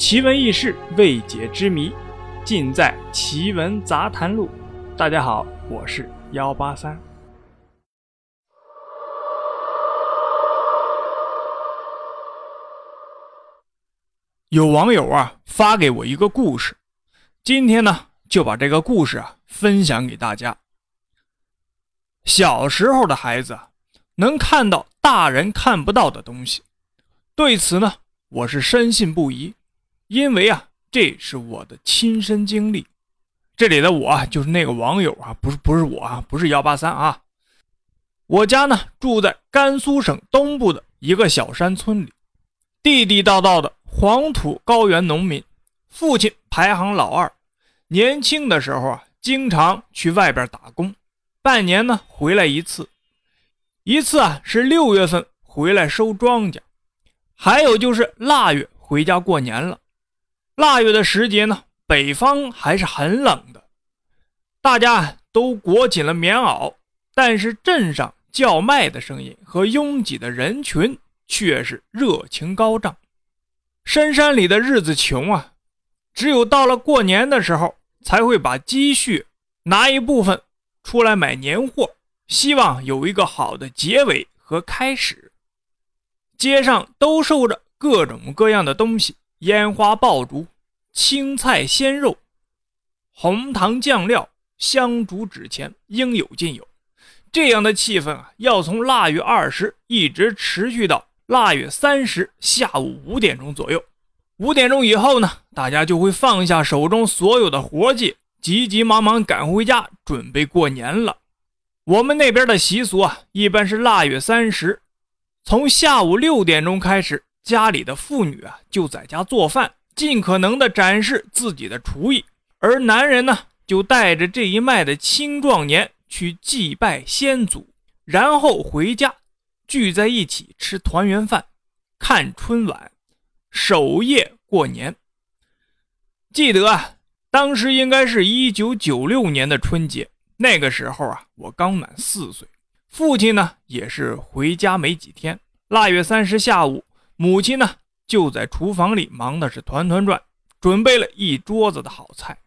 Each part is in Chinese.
奇闻异事、未解之谜，尽在《奇闻杂谈录》。大家好，我是幺八三。有网友啊发给我一个故事，今天呢就把这个故事啊分享给大家。小时候的孩子能看到大人看不到的东西，对此呢我是深信不疑。因为啊，这是我的亲身经历。这里的我，就是那个网友啊，不是不是我啊，不是幺八三啊。我家呢住在甘肃省东部的一个小山村里，地地道道的黄土高原农民。父亲排行老二，年轻的时候啊，经常去外边打工，半年呢回来一次。一次啊是六月份回来收庄稼，还有就是腊月回家过年了。腊月的时节呢，北方还是很冷的，大家都裹紧了棉袄，但是镇上叫卖的声音和拥挤的人群却是热情高涨。深山里的日子穷啊，只有到了过年的时候，才会把积蓄拿一部分出来买年货，希望有一个好的结尾和开始。街上都售着各种各样的东西。烟花爆竹、青菜鲜肉、红糖酱料、香烛纸钱，应有尽有。这样的气氛啊，要从腊月二十一直持续到腊月三十下午五点钟左右。五点钟以后呢，大家就会放下手中所有的活计，急急忙忙赶回家准备过年了。我们那边的习俗啊，一般是腊月三十，从下午六点钟开始。家里的妇女啊，就在家做饭，尽可能的展示自己的厨艺；而男人呢，就带着这一脉的青壮年去祭拜先祖，然后回家聚在一起吃团圆饭、看春晚、守夜过年。记得啊，当时应该是一九九六年的春节，那个时候啊，我刚满四岁，父亲呢也是回家没几天。腊月三十下午。母亲呢，就在厨房里忙的是团团转，准备了一桌子的好菜。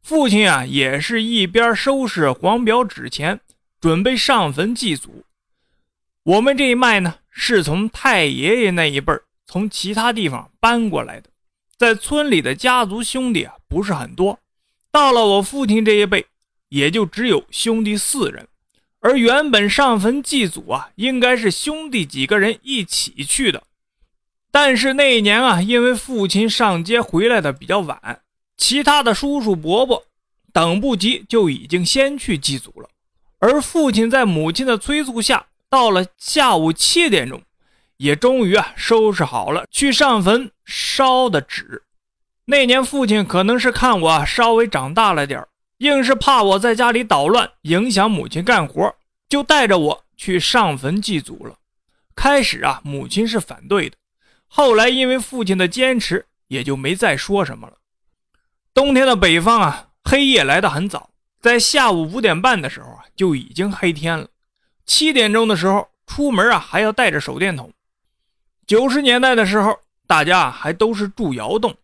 父亲啊，也是一边收拾黄表纸钱，准备上坟祭祖。我们这一脉呢，是从太爷爷那一辈儿从其他地方搬过来的，在村里的家族兄弟啊，不是很多。到了我父亲这一辈，也就只有兄弟四人。而原本上坟祭祖啊，应该是兄弟几个人一起去的。但是那一年啊，因为父亲上街回来的比较晚，其他的叔叔伯伯等不及，就已经先去祭祖了。而父亲在母亲的催促下，到了下午七点钟，也终于啊收拾好了去上坟烧的纸。那年父亲可能是看我稍微长大了点硬是怕我在家里捣乱，影响母亲干活，就带着我去上坟祭祖了。开始啊，母亲是反对的。后来因为父亲的坚持，也就没再说什么了。冬天的北方啊，黑夜来得很早，在下午五点半的时候啊，就已经黑天了。七点钟的时候出门啊，还要带着手电筒。九十年代的时候，大家还都是住窑洞，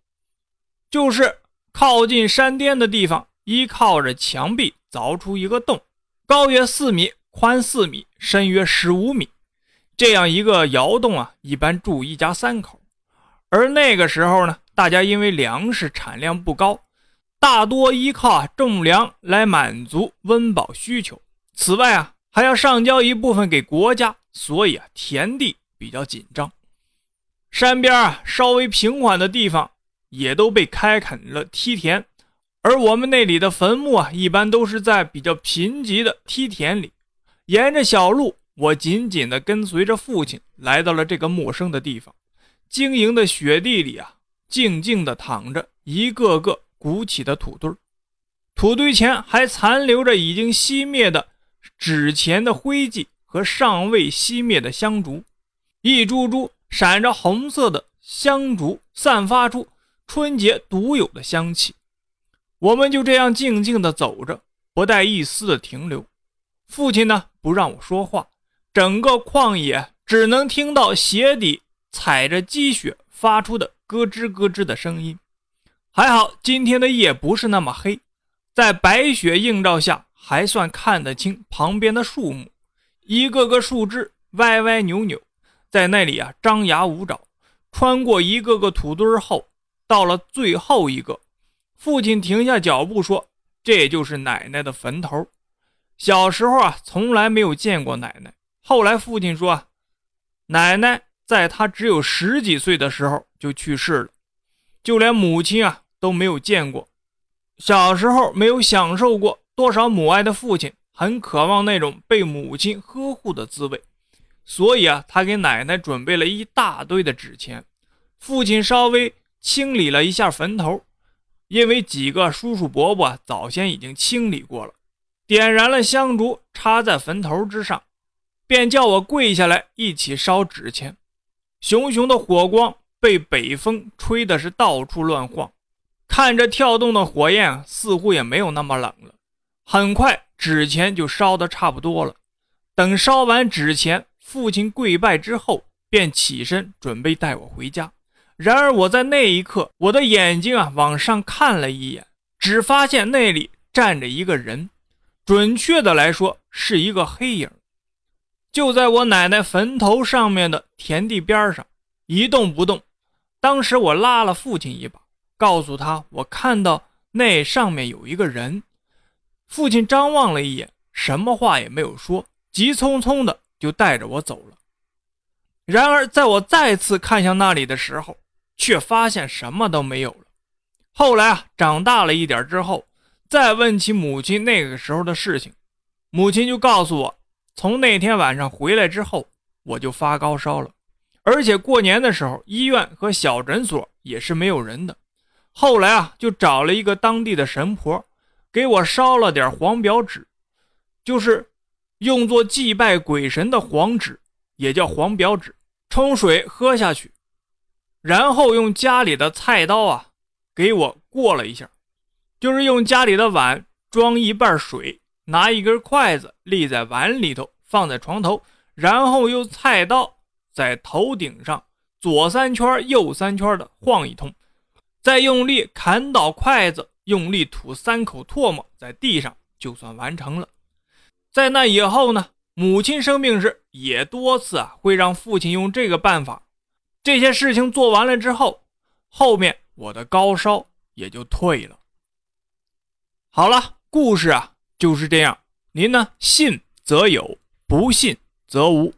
就是靠近山巅的地方，依靠着墙壁凿出一个洞，高约四米，宽四米，深约十五米。这样一个窑洞啊，一般住一家三口。而那个时候呢，大家因为粮食产量不高，大多依靠种粮来满足温饱需求。此外啊，还要上交一部分给国家，所以啊，田地比较紧张。山边啊，稍微平缓的地方也都被开垦了梯田。而我们那里的坟墓啊，一般都是在比较贫瘠的梯田里，沿着小路。我紧紧地跟随着父亲来到了这个陌生的地方，晶莹的雪地里啊，静静地躺着一个个鼓起的土堆土堆前还残留着已经熄灭的纸钱的灰迹和尚未熄灭的香烛，一株株闪着红色的香烛散发出春节独有的香气。我们就这样静静地走着，不带一丝的停留。父亲呢，不让我说话。整个旷野只能听到鞋底踩着积雪发出的咯吱咯吱的声音。还好今天的夜不是那么黑，在白雪映照下，还算看得清旁边的树木，一个个树枝歪歪扭扭，在那里啊张牙舞爪。穿过一个个土堆后，到了最后一个，父亲停下脚步说：“这就是奶奶的坟头。”小时候啊，从来没有见过奶奶。后来父亲说，奶奶在他只有十几岁的时候就去世了，就连母亲啊都没有见过。小时候没有享受过多少母爱的父亲，很渴望那种被母亲呵护的滋味。所以啊，他给奶奶准备了一大堆的纸钱。父亲稍微清理了一下坟头，因为几个叔叔伯伯早先已经清理过了。点燃了香烛，插在坟头之上，便叫我跪下来一起烧纸钱。熊熊的火光被北风吹的是到处乱晃，看着跳动的火焰，似乎也没有那么冷了。很快，纸钱就烧得差不多了。等烧完纸钱。父亲跪拜之后，便起身准备带我回家。然而我在那一刻，我的眼睛啊往上看了一眼，只发现那里站着一个人，准确的来说是一个黑影，就在我奶奶坟头上面的田地边上一动不动。当时我拉了父亲一把，告诉他我看到那上面有一个人。父亲张望了一眼，什么话也没有说，急匆匆的。就带着我走了。然而，在我再次看向那里的时候，却发现什么都没有了。后来啊，长大了一点之后，再问起母亲那个时候的事情，母亲就告诉我，从那天晚上回来之后，我就发高烧了，而且过年的时候，医院和小诊所也是没有人的。后来啊，就找了一个当地的神婆，给我烧了点黄表纸，就是。用作祭拜鬼神的黄纸，也叫黄表纸，冲水喝下去，然后用家里的菜刀啊给我过了一下，就是用家里的碗装一半水，拿一根筷子立在碗里头，放在床头，然后用菜刀在头顶上左三圈右三圈的晃一通，再用力砍倒筷子，用力吐三口唾沫在地上，就算完成了。在那以后呢，母亲生病时也多次啊会让父亲用这个办法。这些事情做完了之后，后面我的高烧也就退了。好了，故事啊就是这样。您呢，信则有，不信则无。